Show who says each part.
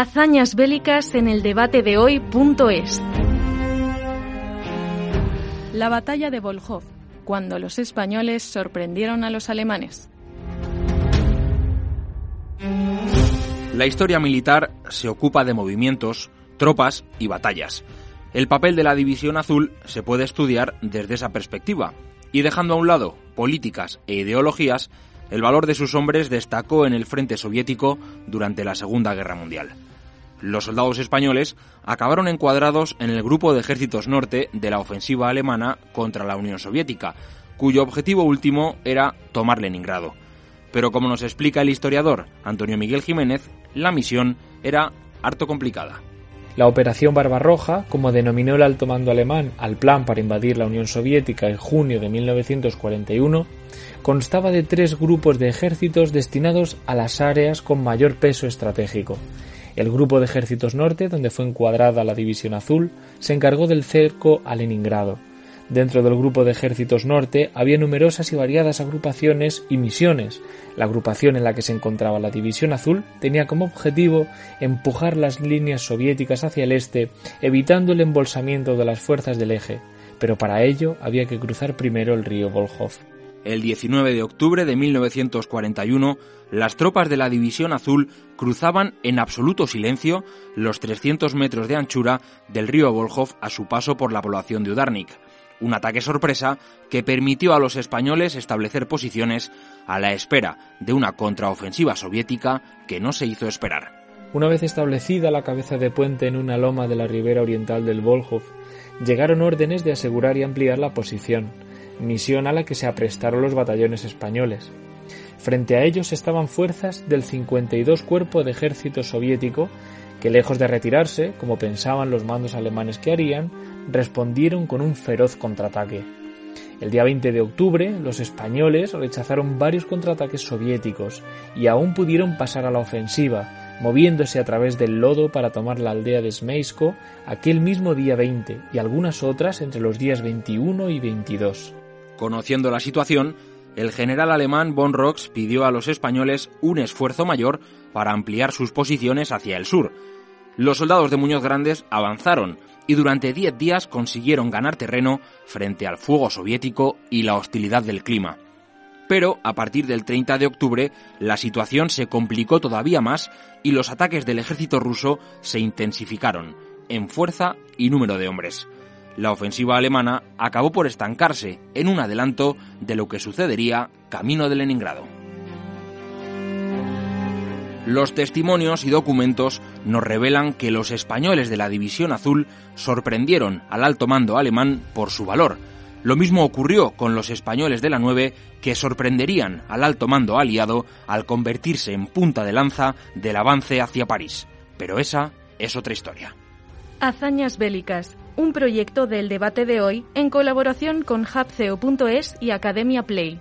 Speaker 1: Hazañas bélicas en el debate de hoy.es. La batalla de Volhov, cuando los españoles sorprendieron a los alemanes.
Speaker 2: La historia militar se ocupa de movimientos, tropas y batallas. El papel de la División Azul se puede estudiar desde esa perspectiva, y dejando a un lado políticas e ideologías, el valor de sus hombres destacó en el frente soviético durante la Segunda Guerra Mundial. Los soldados españoles acabaron encuadrados en el grupo de ejércitos norte de la ofensiva alemana contra la Unión Soviética, cuyo objetivo último era tomar Leningrado. Pero como nos explica el historiador Antonio Miguel Jiménez, la misión era harto complicada.
Speaker 3: La Operación Barbarroja, como denominó el alto mando alemán al plan para invadir la Unión Soviética en junio de 1941, constaba de tres grupos de ejércitos destinados a las áreas con mayor peso estratégico. El Grupo de Ejércitos Norte, donde fue encuadrada la División Azul, se encargó del cerco a Leningrado. Dentro del Grupo de Ejércitos Norte había numerosas y variadas agrupaciones y misiones. La agrupación en la que se encontraba la División Azul tenía como objetivo empujar las líneas soviéticas hacia el este, evitando el embolsamiento de las fuerzas del eje, pero para ello había que cruzar primero el río Volhov.
Speaker 2: El 19 de octubre de 1941, las tropas de la División Azul cruzaban en absoluto silencio los 300 metros de anchura del río Volhov a su paso por la población de Udarnik. Un ataque sorpresa que permitió a los españoles establecer posiciones a la espera de una contraofensiva soviética que no se hizo esperar.
Speaker 3: Una vez establecida la cabeza de puente en una loma de la ribera oriental del Volhov, llegaron órdenes de asegurar y ampliar la posición misión a la que se aprestaron los batallones españoles. Frente a ellos estaban fuerzas del 52 Cuerpo de Ejército Soviético que, lejos de retirarse, como pensaban los mandos alemanes que harían, respondieron con un feroz contraataque. El día 20 de octubre, los españoles rechazaron varios contraataques soviéticos y aún pudieron pasar a la ofensiva, moviéndose a través del lodo para tomar la aldea de Smeisko aquel mismo día 20 y algunas otras entre los días 21 y 22.
Speaker 2: Conociendo la situación, el general alemán von Rox pidió a los españoles un esfuerzo mayor para ampliar sus posiciones hacia el sur. Los soldados de Muñoz Grandes avanzaron y durante diez días consiguieron ganar terreno frente al fuego soviético y la hostilidad del clima. Pero a partir del 30 de octubre la situación se complicó todavía más y los ataques del ejército ruso se intensificaron en fuerza y número de hombres la ofensiva alemana acabó por estancarse en un adelanto de lo que sucedería camino de Leningrado. Los testimonios y documentos nos revelan que los españoles de la División Azul sorprendieron al alto mando alemán por su valor. Lo mismo ocurrió con los españoles de la 9 que sorprenderían al alto mando aliado al convertirse en punta de lanza del avance hacia París. Pero esa es otra historia.
Speaker 1: Hazañas bélicas un proyecto del debate de hoy en colaboración con hubceo.es y Academia Play.